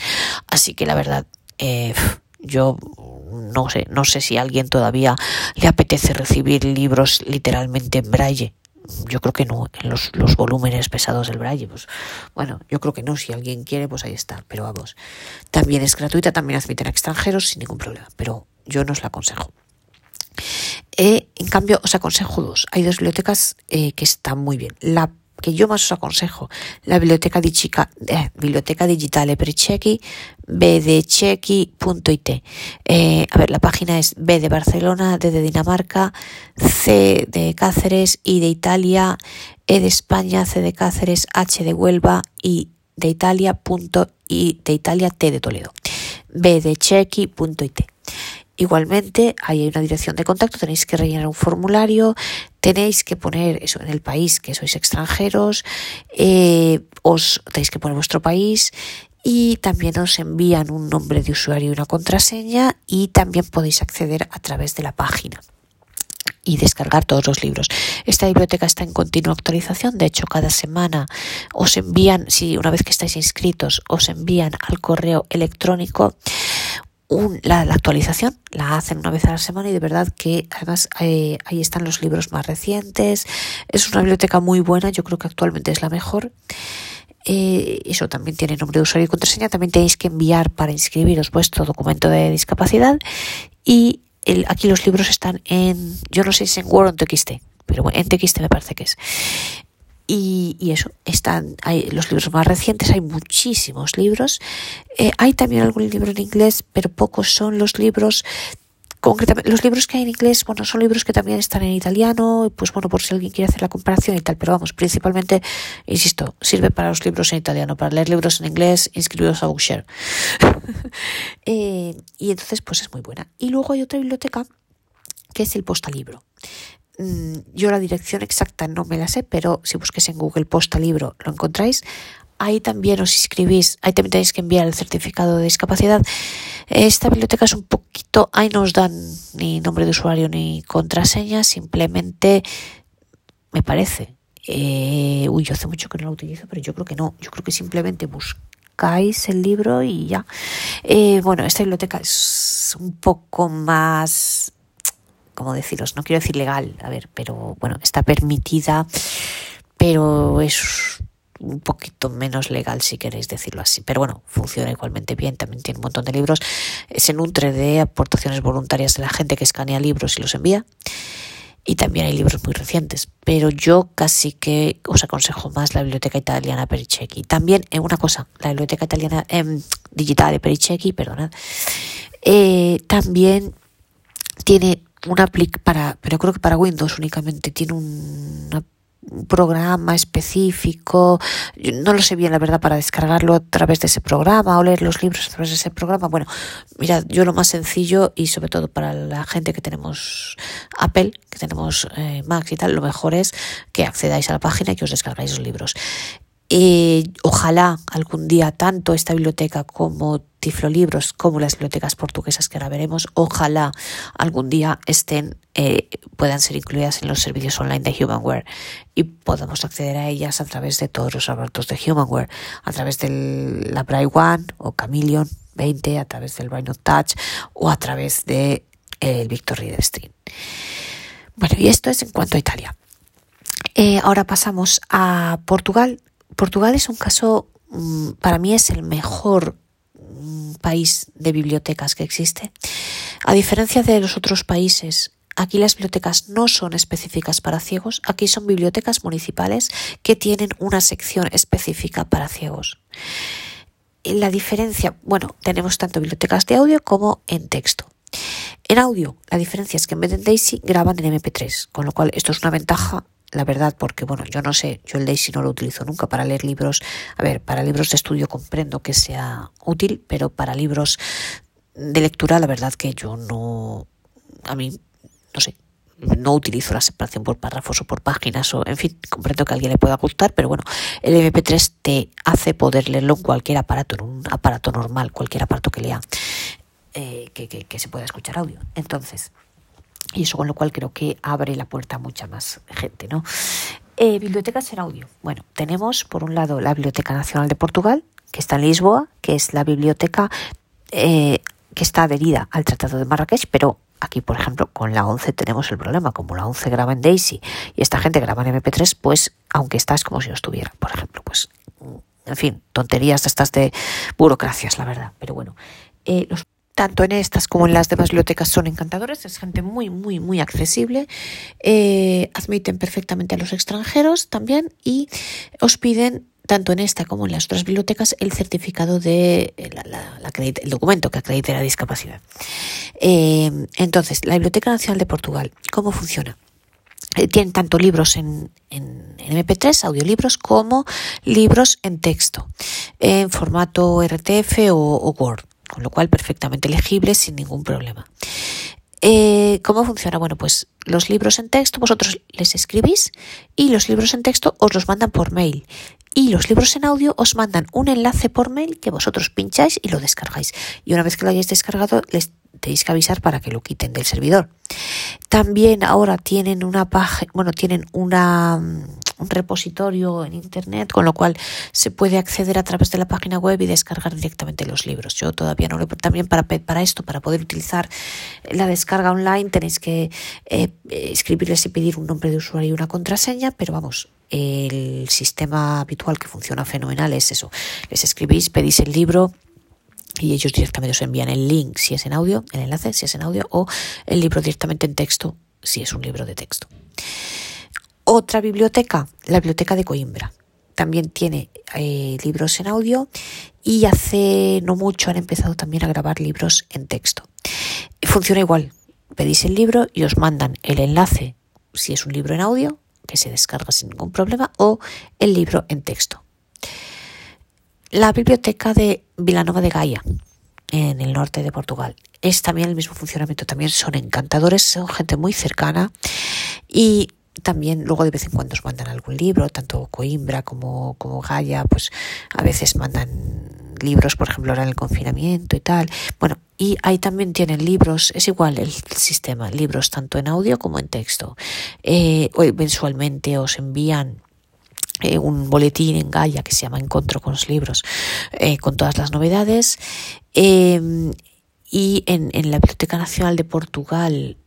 Así que la verdad, eh, yo no sé, no sé si a alguien todavía le apetece recibir libros literalmente en braille yo creo que no, en los, los volúmenes pesados del braille, pues bueno, yo creo que no, si alguien quiere, pues ahí está, pero vamos, también es gratuita, también admiten a extranjeros sin ningún problema, pero yo no os la aconsejo. Eh, en cambio, os aconsejo dos. Hay dos bibliotecas eh, que están muy bien. La que yo más os aconsejo, la biblioteca, di Chica, eh, biblioteca bdchequi.it. Eh, a ver, la página es B de Barcelona, D de Dinamarca, C de Cáceres, I de Italia, E de España, C de Cáceres, H de Huelva, I de Italia, punto, I de Italia, T de Toledo. bdchequi.it. Igualmente, hay una dirección de contacto, tenéis que rellenar un formulario, tenéis que poner eso en el país que sois extranjeros, eh, os tenéis que poner vuestro país y también os envían un nombre de usuario y una contraseña y también podéis acceder a través de la página y descargar todos los libros. Esta biblioteca está en continua actualización, de hecho cada semana os envían, si una vez que estáis inscritos, os envían al correo electrónico la, actualización la hacen una vez a la semana y de verdad que además eh, ahí están los libros más recientes. Es una biblioteca muy buena, yo creo que actualmente es la mejor. Eh, eso también tiene nombre de usuario y contraseña. También tenéis que enviar para inscribiros vuestro documento de discapacidad. Y el, aquí los libros están en, yo no sé si es en Word o en TXT, pero bueno, en TXT me parece que es. Y, y, eso, están hay los libros más recientes, hay muchísimos libros. Eh, hay también algún libro en inglés, pero pocos son los libros concretamente los libros que hay en inglés, bueno, son libros que también están en italiano, pues bueno, por si alguien quiere hacer la comparación y tal, pero vamos, principalmente, insisto, sirve para los libros en italiano, para leer libros en inglés, inscribiros a Bookshare. eh, y entonces, pues es muy buena. Y luego hay otra biblioteca que es el postalibro. Mm, yo la dirección exacta no me la sé, pero si busquéis en Google Posta Libro lo encontráis. Ahí también os inscribís, ahí también tenéis que enviar el certificado de discapacidad. Esta biblioteca es un poquito, ahí no os dan ni nombre de usuario ni contraseña, simplemente me parece. Eh, uy, yo hace mucho que no la utilizo, pero yo creo que no. Yo creo que simplemente buscáis el libro y ya. Eh, bueno, esta biblioteca es un poco más ¿cómo deciros? No quiero decir legal, a ver, pero bueno, está permitida, pero es un poquito menos legal si queréis decirlo así. Pero bueno, funciona igualmente bien, también tiene un montón de libros. Se nutre de aportaciones voluntarias de la gente que escanea libros y los envía. Y también hay libros muy recientes, pero yo casi que os aconsejo más la biblioteca italiana Perichechi. También, eh, una cosa, la biblioteca italiana eh, digital Perichechi, perdonad, eh, también tiene un aplic para, pero creo que para Windows únicamente tiene un, programa específico, no lo sé bien la verdad para descargarlo a través de ese programa o leer los libros a través de ese programa. Bueno, mirad, yo lo más sencillo y sobre todo para la gente que tenemos Apple, que tenemos eh, Mac y tal, lo mejor es que accedáis a la página y que os descargáis los libros. Eh, ojalá algún día tanto esta biblioteca como Tiflolibros, como las bibliotecas portuguesas que ahora veremos, ojalá algún día estén, eh, puedan ser incluidas en los servicios online de Humanware y podamos acceder a ellas a través de todos los abortos de Humanware, a través de la Braille One o Chameleon 20, a través del Braille Touch o a través de eh, el Victor Reader Stream. Bueno, y esto es en cuanto a Italia. ahora pasamos a Portugal, Portugal es un caso mm, para mí es el mejor mm, país de bibliotecas que existe. A diferencia de los otros países, aquí las bibliotecas no son específicas para ciegos, aquí son bibliotecas municipales que tienen una sección específica para ciegos. La diferencia, bueno, tenemos tanto bibliotecas de audio como en texto. En audio, la diferencia es que en vez de Daisy graban en MP3, con lo cual esto es una ventaja, la verdad, porque bueno, yo no sé, yo el Daisy no lo utilizo nunca para leer libros. A ver, para libros de estudio comprendo que sea útil, pero para libros de lectura, la verdad que yo no, a mí, no sé, no utilizo la separación por párrafos o por páginas o en fin, comprendo que alguien le pueda gustar, pero bueno, el MP3 te hace poder leerlo en cualquier aparato, en un aparato normal, cualquier aparato que lea eh, que, se pueda escuchar audio. Entonces, y eso con lo cual creo que abre la puerta a mucha más gente, ¿no? Eh, bibliotecas en audio. Bueno, tenemos por un lado la Biblioteca Nacional de Portugal, que está en Lisboa, que es la biblioteca eh, que está adherida al Tratado de Marrakech, pero aquí, por ejemplo, con la 11 tenemos el problema, como la 11 graba en Daisy y esta gente graba en MP3, pues aunque está es como si no estuviera, por ejemplo, pues en fin, tonterías estas de burocracias, la verdad, pero bueno, los tanto en estas como en las demás bibliotecas son encantadores, es gente muy, muy, muy accesible, eh, admiten perfectamente a los extranjeros también y os piden tanto en esta como en las otras bibliotecas el certificado de eh, el documento que acredite la discapacidad. Eh, entonces, la Biblioteca Nacional de Portugal, ¿cómo funciona? tienen tanto libros en, MP3, audiolibros, como libros en texto, en formato RTF o Word con lo cual perfectamente legible sin ningún problema. Eh, ¿Cómo funciona? Bueno, pues los libros en texto vosotros les escribís y los libros en texto os los mandan por mail. Y los libros en audio os mandan un enlace por mail que vosotros pincháis y lo descargáis. Y una vez que lo hayáis descargado, les tenéis que avisar para que lo quiten del servidor. También ahora tienen una página, bueno, tienen una un repositorio en internet, con lo cual se puede acceder a través de la página web y descargar directamente los libros. Yo todavía no lo también para, para esto, para poder utilizar la descarga online, tenéis que eh, escribirles y pedir un nombre de usuario y una contraseña, pero vamos, el sistema habitual que funciona fenomenal es eso. Les escribís, pedís el libro, y ellos directamente os envían el link si es en audio, el enlace si es en audio o el libro directamente en texto si es un libro de texto. Otra biblioteca, la biblioteca de Coimbra. También tiene eh, libros en audio y hace no mucho han empezado también a grabar libros en texto. Funciona igual. Pedís el libro y os mandan el enlace, si es un libro en audio, que se descarga sin ningún problema, o el libro en texto. La biblioteca de Vilanova de Gaia, en el norte de Portugal. Es también el mismo funcionamiento, también son encantadores, son gente muy cercana y también luego de vez en cuando os mandan algún libro, tanto Coimbra como, como Gaia, pues a veces mandan libros, por ejemplo, ahora en el confinamiento y tal. Bueno, y ahí también tienen libros, es igual el sistema, libros tanto en audio como en texto. Eh, mensualmente os envían eh, un boletín en Gaia que se llama Encontro con los libros, eh, con todas las novedades. Eh, y en, en la Biblioteca Nacional de Portugal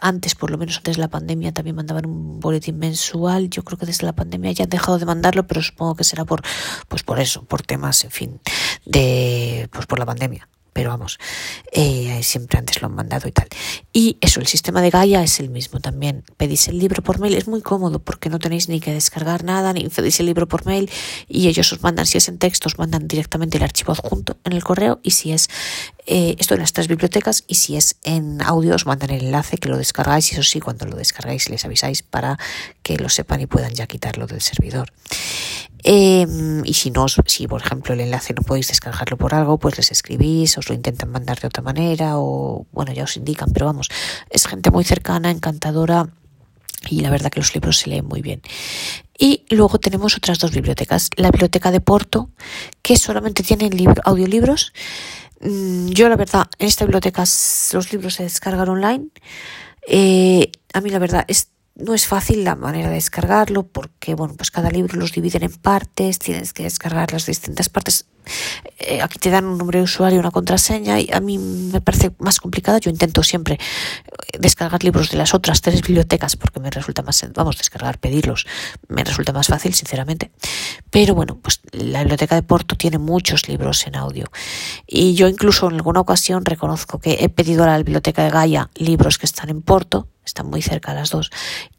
antes, por lo menos antes de la pandemia, también mandaban un boletín mensual. Yo creo que desde la pandemia ya han dejado de mandarlo, pero supongo que será por, pues por eso, por temas, en fin, de, pues por la pandemia pero vamos, eh, siempre antes lo han mandado y tal. Y eso, el sistema de Gaia es el mismo también. Pedís el libro por mail, es muy cómodo porque no tenéis ni que descargar nada, ni pedís el libro por mail y ellos os mandan, si es en texto, os mandan directamente el archivo adjunto en el correo y si es eh, esto en las tres bibliotecas y si es en audio os mandan el enlace que lo descargáis y eso sí, cuando lo descargáis les avisáis para que lo sepan y puedan ya quitarlo del servidor. Em, y si no, si por ejemplo el enlace no podéis descargarlo por algo, pues les escribís, os lo intentan mandar de otra manera o bueno, ya os indican, pero vamos, es gente muy cercana, encantadora y la verdad que los libros se leen muy bien. Y luego tenemos otras dos bibliotecas, la biblioteca de Porto, que solamente tiene audiolibros. Mm, yo la verdad, en esta biblioteca los libros se descargan online. Eh, a mí la verdad es no es fácil la manera de descargarlo porque, bueno, pues cada libro los dividen en partes, tienes que descargar las distintas partes. Eh, aquí te dan un nombre de usuario, una contraseña y a mí me parece más complicada. Yo intento siempre descargar libros de las otras tres bibliotecas porque me resulta más, vamos, descargar, pedirlos, me resulta más fácil, sinceramente. Pero bueno, pues la biblioteca de Porto tiene muchos libros en audio y yo incluso en alguna ocasión reconozco que he pedido a la biblioteca de Gaia libros que están en Porto, están muy cerca las dos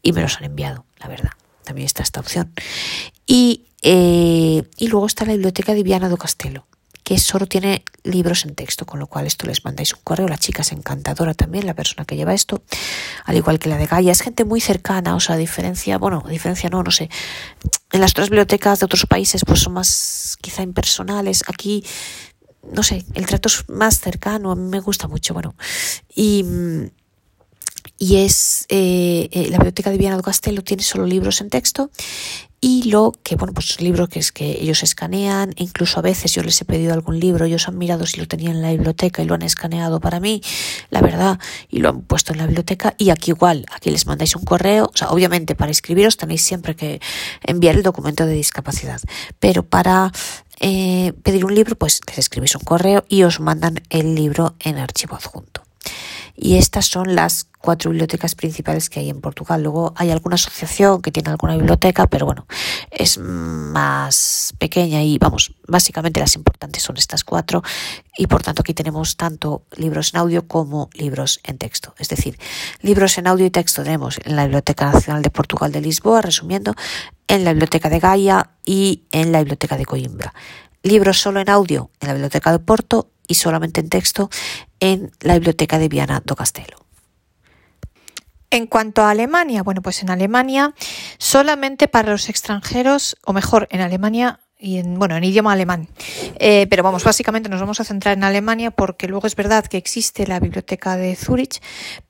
y me los han enviado, la verdad. También está esta opción. Y, eh, y luego está la biblioteca de Viana do Castelo que solo tiene libros en texto, con lo cual esto les mandáis un correo. La chica es encantadora también, la persona que lleva esto, al igual que la de Gaia. Es gente muy cercana, o sea, a diferencia, bueno, a diferencia no, no sé. En las otras bibliotecas de otros países, pues son más quizá impersonales. Aquí, no sé, el trato es más cercano, a mí me gusta mucho, bueno. Y y es eh, eh, la biblioteca de Viana do Castelo tiene solo libros en texto y lo que, bueno, pues libros que es que ellos escanean, incluso a veces yo les he pedido algún libro, ellos han mirado si lo tenían en la biblioteca y lo han escaneado para mí, la verdad, y lo han puesto en la biblioteca y aquí igual, aquí les mandáis un correo, o sea, obviamente para escribiros tenéis siempre que enviar el documento de discapacidad, pero para eh, pedir un libro, pues les escribís un correo y os mandan el libro en archivo adjunto. Y estas son las cuatro bibliotecas principales que hay en Portugal. Luego hay alguna asociación que tiene alguna biblioteca, pero bueno, es más pequeña y vamos, básicamente las importantes son estas cuatro y por tanto aquí tenemos tanto libros en audio como libros en texto. Es decir, libros en audio y texto tenemos en la Biblioteca Nacional de Portugal de Lisboa, resumiendo, en la Biblioteca de Gaia y en la Biblioteca de Coimbra. Libros solo en audio en la Biblioteca de Porto y solamente en texto en la Biblioteca de Viana do Castelo. En cuanto a Alemania, bueno, pues en Alemania solamente para los extranjeros, o mejor, en Alemania y en, bueno, en idioma alemán. Eh, pero vamos, básicamente nos vamos a centrar en Alemania porque luego es verdad que existe la biblioteca de Zurich,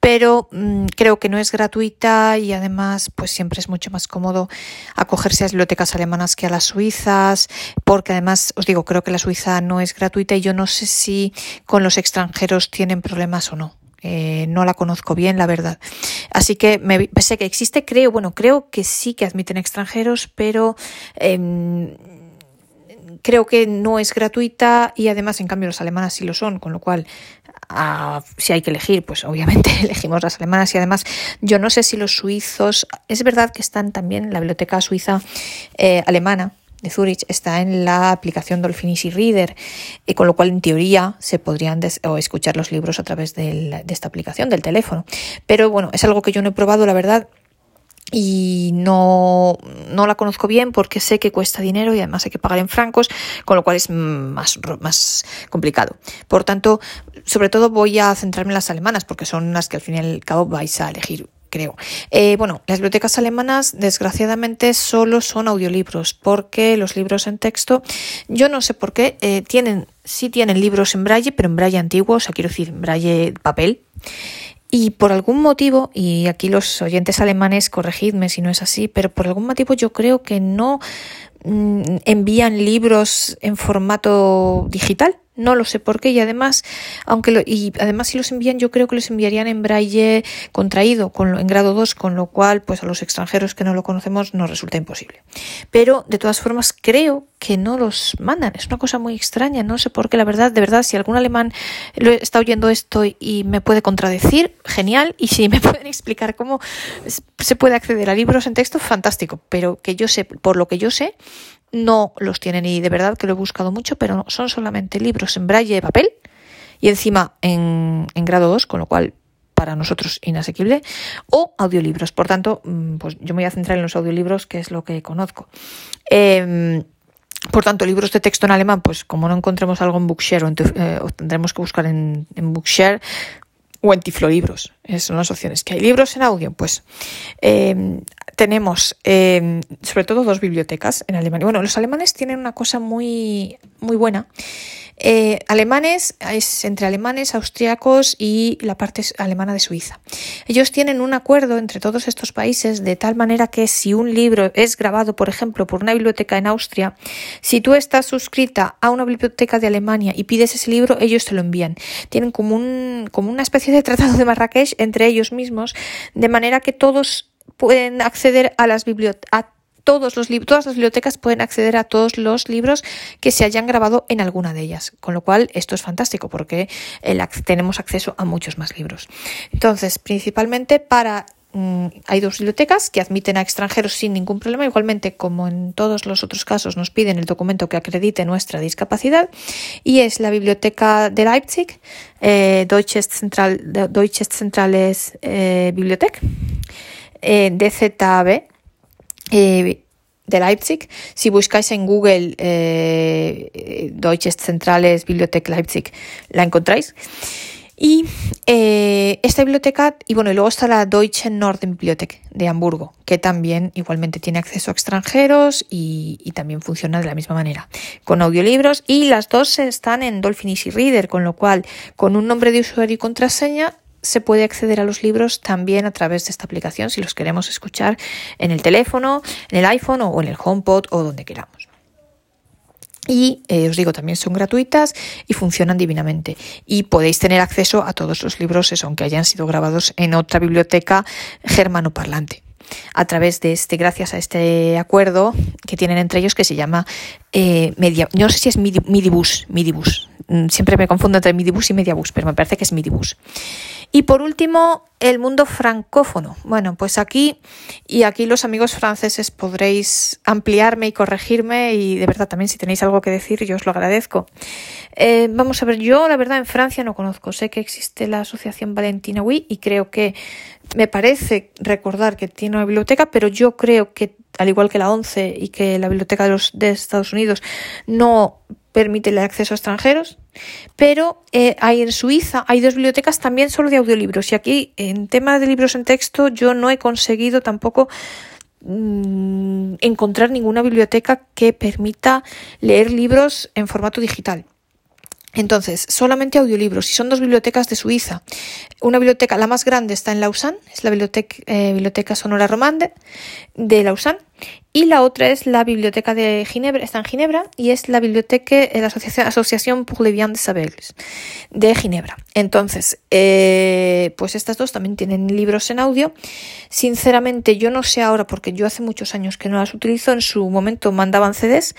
pero mm, creo que no es gratuita y además pues siempre es mucho más cómodo acogerse a bibliotecas alemanas que a las suizas, porque además os digo, creo que la suiza no es gratuita y yo no sé si con los extranjeros tienen problemas o no. Eh, no la conozco bien, la verdad. Así que me, sé que existe, creo, bueno, creo que sí que admiten extranjeros, pero em, creo que no es gratuita y además en cambio las alemanas sí lo son, con lo cual ah, si hay que elegir, pues obviamente elegimos las alemanas y además yo no sé si los suizos, es verdad que están también en la biblioteca suiza eh, alemana de Zurich está en la aplicación Dolphin Reader, y con lo cual en teoría se podrían o escuchar los libros a través de esta aplicación del teléfono. Pero bueno, es algo que yo no he probado, la verdad, y no, no la conozco bien porque sé que cuesta dinero y además hay que pagar en francos, con lo cual es más, más complicado. Por tanto, sobre todo voy a centrarme en las alemanas porque son las que al fin y al cabo vais a elegir creo. Eh, bueno, las bibliotecas alemanas desgraciadamente solo son audiolibros porque los libros en texto, yo no sé por qué, eh, tienen, sí tienen libros en braille, pero en braille antiguo, o sea, quiero decir, en braille papel. Y por algún motivo, y aquí los oyentes alemanes, corregidme si no es así, pero por algún motivo yo creo que no mm, envían libros en formato digital. No lo sé por qué y además, aunque lo, y además si los envían yo creo que los enviarían en braille contraído con en grado 2, con lo cual pues a los extranjeros que no lo conocemos nos resulta imposible. Pero de todas formas creo que no los mandan. Es una cosa muy extraña, no sé por qué, la verdad, de verdad, si algún alemán lo está oyendo esto y me puede contradecir, genial, y si me pueden explicar cómo se puede acceder a libros en texto, fantástico, pero que yo sé, por lo que yo sé, no los tienen y de verdad que lo he buscado mucho, pero son solamente libros en braille de papel y encima en, grado 2, con lo cual para nosotros inasequible, o audiolibros. Por tanto, mm, pues yo me voy a centrar en los audiolibros, que es lo que conozco. Em, por tanto, libros de texto en alemán, pues como no encontremos algo en Bookshare, o eh, tendremos que buscar en, Bookshare o en Tiflolibros. Esas son las opciones. ¿Que hay libros en audio? Pues em, tenemos em, sobre todo dos bibliotecas en Alemania. Bueno, los alemanes tienen una cosa muy, muy buena. Eh, alemanes es entre alemanes, austriacos y la parte alemana de Suiza. Ellos tienen un acuerdo entre todos estos países de tal manera que si un libro es grabado, por ejemplo, por una biblioteca en Austria, si tú estás suscrita a una biblioteca de Alemania y pides ese libro, ellos te lo envían. Tienen como, un, como una especie de tratado de Marrakech entre ellos mismos, de manera que todos pueden acceder a las bibliotecas todos los todas las bibliotecas pueden acceder a todos los libros que se hayan grabado en alguna de ellas, con lo cual esto es fantástico porque tenemos acceso a muchos más libros. Entonces, principalmente para mm, hay dos bibliotecas que admiten a extranjeros sin ningún problema. Igualmente, como en todos los otros casos, nos piden el documento que acredite nuestra discapacidad. Y es la Biblioteca de Leipzig, eh, Deutsches, Central, Deutsches Zentrales eh, Bibliothek, eh, DZB, eh, de Leipzig. Si buscáis en Google eh, Deutsches Zentrales Bibliothek Leipzig, la encontráis. Y eh, esta biblioteca, y bueno, y luego está la Deutsche Norden-Bibliothek de Hamburgo, que también igualmente tiene acceso a extranjeros y, y, también funciona de la misma manera, con audiolibros. Y las dos están en Dolphin Easy Reader, con lo cual, con un nombre de usuario y contraseña, se puede acceder a los libros también a través de esta aplicación si los queremos escuchar en el teléfono, en el iPhone o en el HomePod o donde queramos. Y eh, os digo, también son gratuitas y funcionan divinamente. Y podéis tener acceso a todos los libros, eso, aunque hayan sido grabados en otra biblioteca germanoparlante. A través de este, gracias a este acuerdo que tienen entre ellos que se llama eh, Media, no sé si es Midibus, Midibus, mm, siempre me confundo entre Midibus y Mediabus, pero me parece que es Midibus. Y por último, el mundo francófono. Bueno, pues aquí y aquí los amigos franceses podréis ampliarme y corregirme y de verdad también si tenéis algo que decir yo os lo agradezco. Eh, vamos a ver, yo la verdad en Francia no conozco, sé que existe la Asociación Valentina Wii y creo que me parece recordar que tiene una biblioteca, pero yo creo que al igual que la ONCE y que la Biblioteca de, los, Estados Unidos no permite el acceso a extranjeros, pero eh, hay en Suiza hay dos bibliotecas también solo de audiolibros y aquí en tema de libros en texto yo no he conseguido tampoco mm, encontrar ninguna biblioteca que permita leer libros en formato digital. Entonces, solamente audiolibros, y son dos bibliotecas de Suiza. Una biblioteca, la más grande, está en Lausanne, es la Biblioteca, eh, biblioteca Sonora Romande de Lausanne, y la otra es la Biblioteca de Ginebra, está en Ginebra, y es la Biblioteca, eh, la Asociación, pour les de Sables de Ginebra. Entonces, eh, pues estas dos también tienen libros en audio. Sinceramente, yo no sé ahora, porque yo hace muchos años que no las utilizo, en su momento mandaban CDs,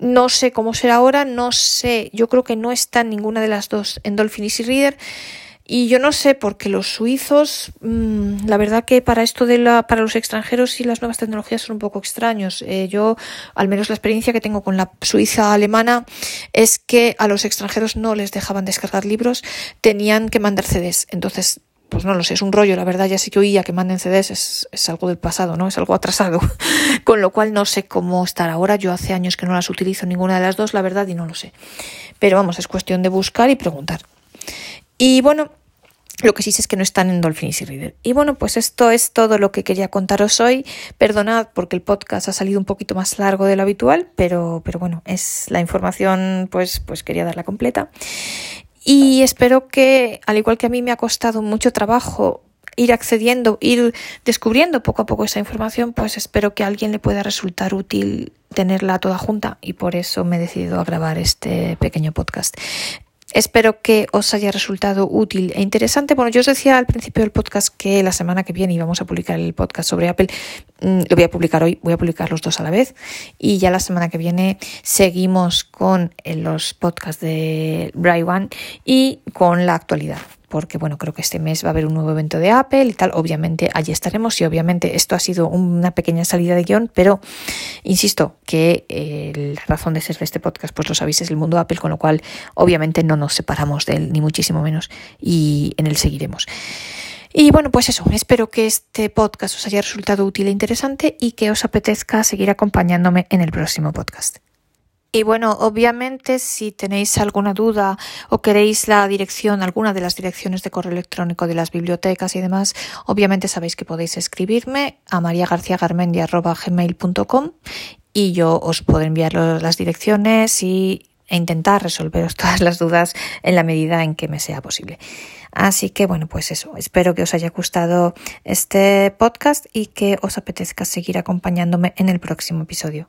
no sé cómo será ahora, no sé, yo creo que no está ninguna de las dos en Dolphin Easy Reader. Y yo no sé, porque los suizos, mmm, la verdad que para esto de la, para los extranjeros y las nuevas tecnologías son un poco extraños. Eh, yo, al menos la experiencia que tengo con la Suiza alemana, es que a los extranjeros no les dejaban descargar libros, tenían que mandar CDs. Entonces, pues no lo sé, es un rollo, la verdad, ya sé que oía que manden CDs, es, es algo del pasado, ¿no? Es algo atrasado. Con lo cual no sé cómo estar ahora. Yo hace años que no las utilizo ninguna de las dos, la verdad, y no lo sé. Pero vamos, es cuestión de buscar y preguntar. Y bueno, lo que sí sé es que no están en Dolphin Easy Reader. Y bueno, pues esto es todo lo que quería contaros hoy. Perdonad porque el podcast ha salido un poquito más largo de lo habitual, pero, pero bueno, es la información, pues, pues quería darla completa. Y espero que, al igual que a mí me ha costado mucho trabajo ir accediendo, ir descubriendo poco a poco esa información, pues espero que a alguien le pueda resultar útil tenerla toda junta y por eso me he decidido a grabar este pequeño podcast. Espero que os haya resultado útil e interesante. Bueno, yo os decía al principio del podcast que la semana que viene íbamos a publicar el podcast sobre Apple. Mm, lo voy a publicar hoy, voy a publicar los dos a la vez. Y ya la semana que viene seguimos con los podcasts de Brian y con la actualidad porque bueno, creo que este mes va a haber un nuevo evento de Apple y tal. Obviamente allí estaremos y obviamente esto ha sido una pequeña salida de guion, pero insisto que eh, la razón de ser de este podcast, pues lo sabéis, es el mundo Apple, con lo cual obviamente no nos separamos de él, ni muchísimo menos, y en él seguiremos. Y bueno, pues eso, espero que este podcast os haya resultado útil e interesante y que os apetezca seguir acompañándome en el próximo podcast. Y bueno, obviamente si tenéis alguna duda o queréis la dirección, alguna de las direcciones de correo electrónico de las bibliotecas y demás, obviamente sabéis que podéis escribirme a mariagarciagarmendia.gmail.com y yo os puedo enviar las direcciones y, e intentar resolveros todas las dudas en la medida en que me sea posible. Así que bueno, pues eso, espero que os haya gustado este podcast y que os apetezca seguir acompañándome en el próximo episodio.